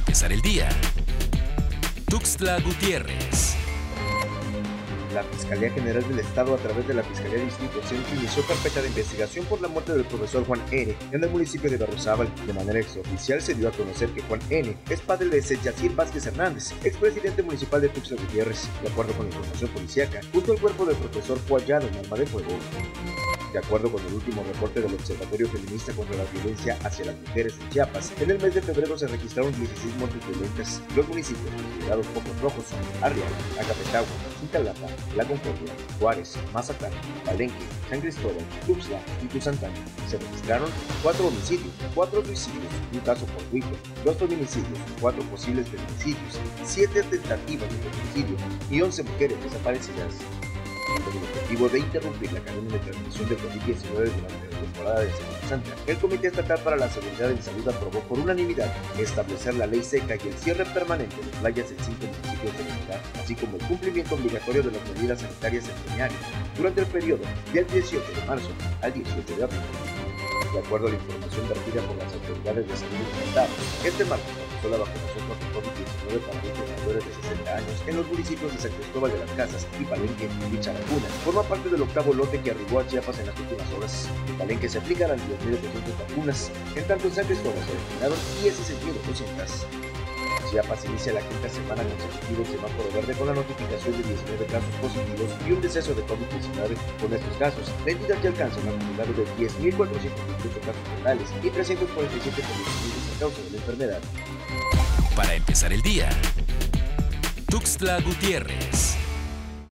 empezar el día. Tuxtla Gutiérrez. La Fiscalía General del Estado, a través de la Fiscalía Distrito Centro, inició carpeta de investigación por la muerte del profesor Juan N. en el municipio de Berrozábal. De manera extraoficial se dio a conocer que Juan N. es padre de Yacir Vázquez Hernández, expresidente municipal de Tuxtla Gutiérrez. De acuerdo con la información policíaca, junto al cuerpo del profesor fue hallado en arma de fuego. De acuerdo con el último reporte del Observatorio Feminista contra la Violencia hacia las Mujeres en Chiapas, en el mes de febrero se registraron 16 muertes violentas. Los municipios considerados pocos rojos son Arriaga, Acapetagua, Cintalapa, La Concordia, Juárez, Mazatlán, Palenque, San Cristóbal, Tuxtla y Tuzantán. Se registraron cuatro homicidios, cuatro suicidios, un caso por fortuito, dos feminicidios, cuatro posibles feminicidios, siete tentativas de feminicidio y 11 mujeres desaparecidas con el objetivo de interrumpir la cadena de transmisión de COVID-19 durante la temporada de Semana Santa. El Comité Estatal para la Seguridad en Salud aprobó por unanimidad establecer la ley seca y el cierre permanente de playas en cinco municipios de la ciudad, así como el cumplimiento obligatorio de las medidas sanitarias en durante el periodo del 18 de marzo al 18 de abril. De acuerdo a la información vertida por las autoridades de salud del Estado, este martes comenzó la vacunación contra COVID-19 para adultos mayores de 60 años en los municipios de San Cristóbal de las Casas y Palenque y Characuna. Forma parte del octavo lote que arribó a Chiapas en las últimas horas. En Palenque se aplicarán 10.200 vacunas, en tanto en San Cristóbal se destinaron 16.200. Chiapas inicia la quinta semana consecutiva en semáforo verde con la notificación de 19 casos positivos y un deceso de COVID-19. Con estos casos, la entidad ya alcanza un acumulado de 10.428 casos totales y 347 fallecidos a causa de la enfermedad. Para empezar el día, Tuxtla Gutiérrez.